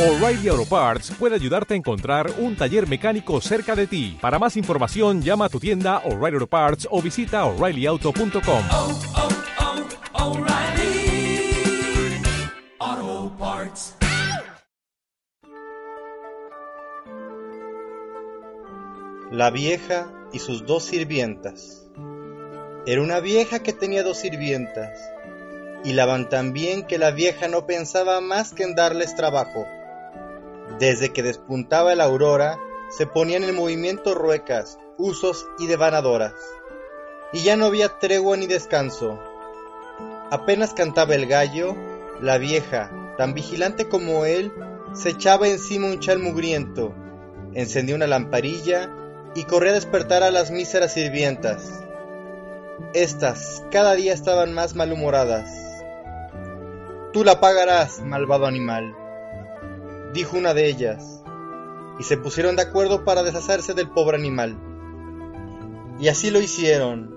O'Reilly Auto Parts puede ayudarte a encontrar un taller mecánico cerca de ti. Para más información, llama a tu tienda O'Reilly Auto Parts o visita oreillyauto.com. oh, oh, Parts. La vieja y sus dos sirvientas. Era una vieja que tenía dos sirvientas, y la van tan bien que la vieja no pensaba más que en darles trabajo. Desde que despuntaba la aurora, se ponían en movimiento ruecas, usos y devanadoras, y ya no había tregua ni descanso. Apenas cantaba el gallo, la vieja, tan vigilante como él, se echaba encima un chal mugriento, encendía una lamparilla y corría a despertar a las míseras sirvientas. Estas cada día estaban más malhumoradas. Tú la pagarás, malvado animal, dijo una de ellas, y se pusieron de acuerdo para deshacerse del pobre animal. Y así lo hicieron.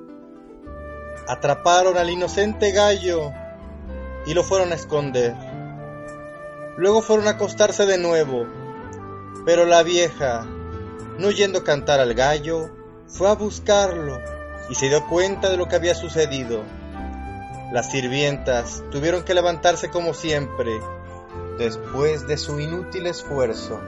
Atraparon al inocente gallo y lo fueron a esconder. Luego fueron a acostarse de nuevo, pero la vieja, no yendo cantar al gallo, fue a buscarlo y se dio cuenta de lo que había sucedido. Las sirvientas tuvieron que levantarse como siempre, después de su inútil esfuerzo.